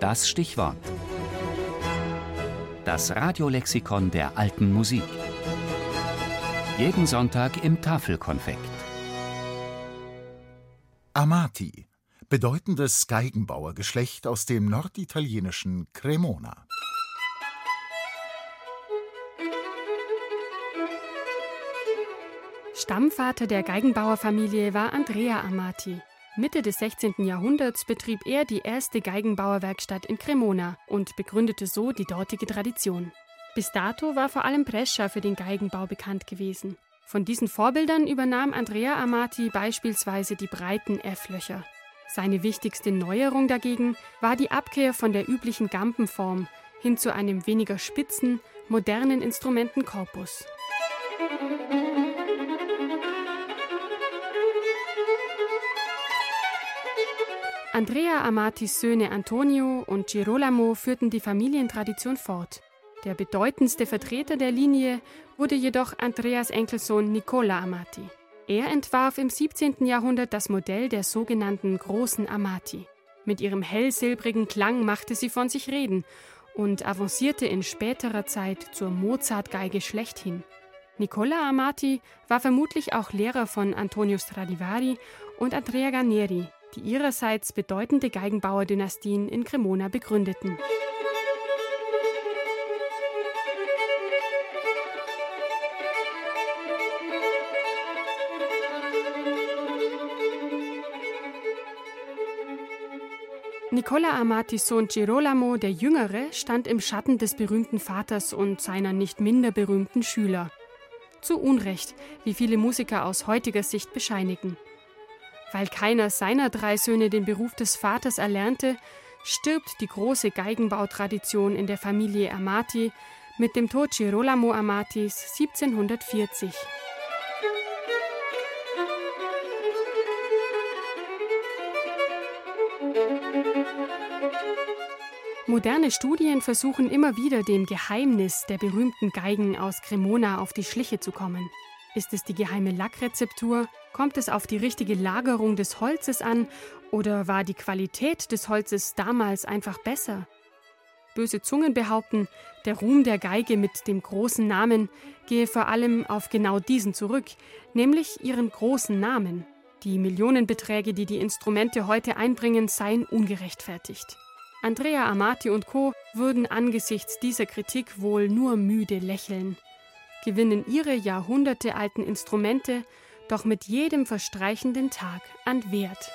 Das Stichwort. Das Radiolexikon der alten Musik. Jeden Sonntag im Tafelkonfekt. Amati, bedeutendes Geigenbauergeschlecht aus dem norditalienischen Cremona. Stammvater der Geigenbauerfamilie war Andrea Amati. Mitte des 16. Jahrhunderts betrieb er die erste Geigenbauerwerkstatt in Cremona und begründete so die dortige Tradition. Bis dato war vor allem Brescia für den Geigenbau bekannt gewesen. Von diesen Vorbildern übernahm Andrea Amati beispielsweise die breiten F-Löcher. Seine wichtigste Neuerung dagegen war die Abkehr von der üblichen Gampenform hin zu einem weniger spitzen, modernen Instrumentenkorpus. Andrea Amatis Söhne Antonio und Girolamo führten die Familientradition fort. Der bedeutendste Vertreter der Linie wurde jedoch Andreas Enkelsohn Nicola Amati. Er entwarf im 17. Jahrhundert das Modell der sogenannten großen Amati. Mit ihrem hellsilbrigen Klang machte sie von sich reden und avancierte in späterer Zeit zur Mozartgeige schlechthin. Nicola Amati war vermutlich auch Lehrer von Antonio Stradivari und Andrea Garnieri, die ihrerseits bedeutende Geigenbauerdynastien in Cremona begründeten. Nicola Amatis Sohn Girolamo der Jüngere stand im Schatten des berühmten Vaters und seiner nicht minder berühmten Schüler. Zu Unrecht, wie viele Musiker aus heutiger Sicht bescheinigen. Weil keiner seiner drei Söhne den Beruf des Vaters erlernte, stirbt die große Geigenbautradition in der Familie Amati mit dem Tod Girolamo Amatis 1740. Moderne Studien versuchen immer wieder dem Geheimnis der berühmten Geigen aus Cremona auf die Schliche zu kommen. Ist es die geheime Lackrezeptur? Kommt es auf die richtige Lagerung des Holzes an? Oder war die Qualität des Holzes damals einfach besser? Böse Zungen behaupten, der Ruhm der Geige mit dem großen Namen gehe vor allem auf genau diesen zurück, nämlich ihren großen Namen. Die Millionenbeträge, die die Instrumente heute einbringen, seien ungerechtfertigt. Andrea Amati und Co. würden angesichts dieser Kritik wohl nur müde lächeln gewinnen ihre jahrhundertealten Instrumente doch mit jedem verstreichenden Tag an Wert.